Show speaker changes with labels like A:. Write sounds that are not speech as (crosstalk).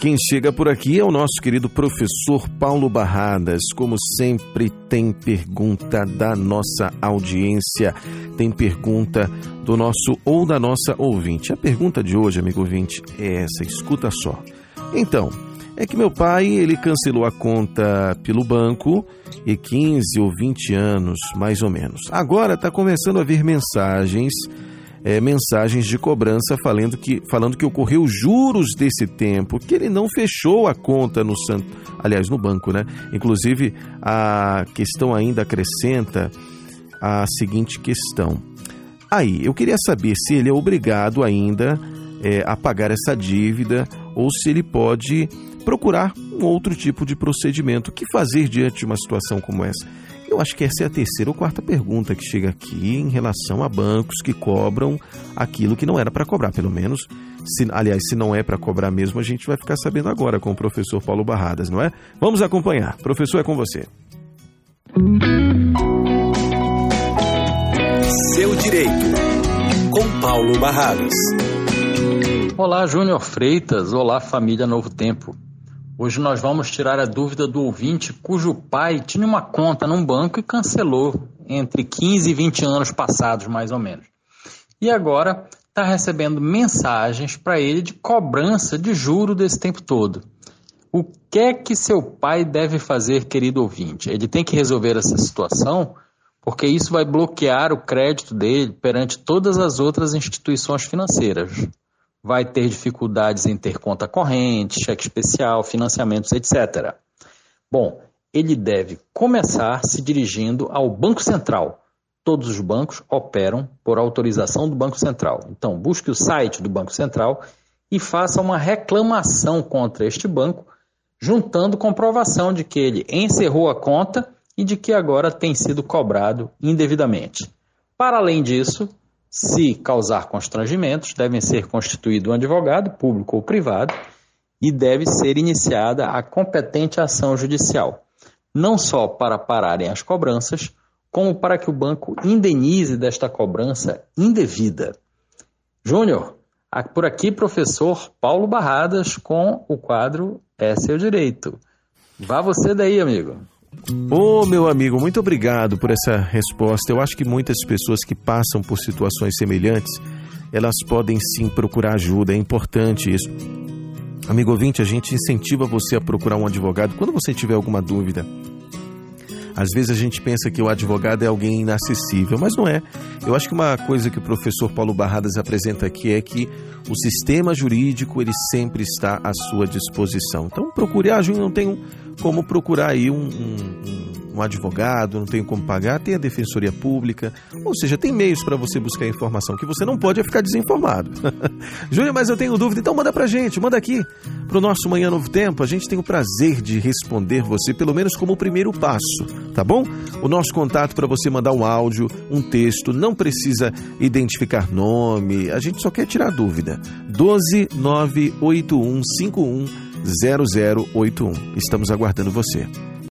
A: Quem chega por aqui é o nosso querido professor Paulo Barradas. Como sempre, tem pergunta da nossa audiência, tem pergunta do nosso ou da nossa ouvinte. A pergunta de hoje, amigo ouvinte, é essa, escuta só. Então, é que meu pai, ele cancelou a conta pelo banco e 15 ou 20 anos, mais ou menos. Agora está começando a vir mensagens é, mensagens de cobrança falando que, falando que ocorreu juros desse tempo, que ele não fechou a conta no santo, aliás, no banco, né? Inclusive, a questão ainda acrescenta a seguinte questão. Aí, eu queria saber se ele é obrigado ainda é, a pagar essa dívida ou se ele pode procurar um outro tipo de procedimento. O que fazer diante de uma situação como essa? Eu acho que essa é a terceira ou quarta pergunta que chega aqui em relação a bancos que cobram aquilo que não era para cobrar, pelo menos. Se, aliás, se não é para cobrar mesmo, a gente vai ficar sabendo agora com o professor Paulo Barradas, não é? Vamos acompanhar. Professor, é com você.
B: Seu Direito, com Paulo Barradas.
C: Olá, Júnior Freitas. Olá, família Novo Tempo. Hoje nós vamos tirar a dúvida do ouvinte cujo pai tinha uma conta num banco e cancelou entre 15 e 20 anos passados, mais ou menos. E agora está recebendo mensagens para ele de cobrança de juro desse tempo todo. O que é que seu pai deve fazer, querido ouvinte? Ele tem que resolver essa situação porque isso vai bloquear o crédito dele perante todas as outras instituições financeiras vai ter dificuldades em ter conta corrente, cheque especial, financiamentos, etc. Bom, ele deve começar se dirigindo ao Banco Central. Todos os bancos operam por autorização do Banco Central. Então, busque o site do Banco Central e faça uma reclamação contra este banco, juntando comprovação de que ele encerrou a conta e de que agora tem sido cobrado indevidamente. Para além disso, se causar constrangimentos, devem ser constituído um advogado, público ou privado, e deve ser iniciada a competente ação judicial, não só para pararem as cobranças, como para que o banco indenize desta cobrança indevida. Júnior, por aqui, professor Paulo Barradas com o quadro É Seu Direito. Vá você daí, amigo.
A: Ô, oh, meu amigo, muito obrigado por essa resposta. Eu acho que muitas pessoas que passam por situações semelhantes, elas podem sim procurar ajuda, é importante isso. Amigo ouvinte, a gente incentiva você a procurar um advogado quando você tiver alguma dúvida. Às vezes a gente pensa que o advogado é alguém inacessível, mas não é. Eu acho que uma coisa que o professor Paulo Barradas apresenta aqui é que o sistema jurídico ele sempre está à sua disposição. Então procure ajuda, não tem como procurar aí um, um, um advogado, não tem como pagar, tem a defensoria pública, ou seja, tem meios para você buscar informação que você não pode é ficar desinformado. (laughs) Júnior, mas eu tenho dúvida, então manda pra gente, manda aqui pro nosso Manhã Novo Tempo, a gente tem o prazer de responder você, pelo menos como o primeiro passo, tá bom? O nosso contato para você mandar um áudio, um texto, não precisa identificar nome, a gente só quer tirar dúvida. 12 98151 0081. Estamos aguardando você.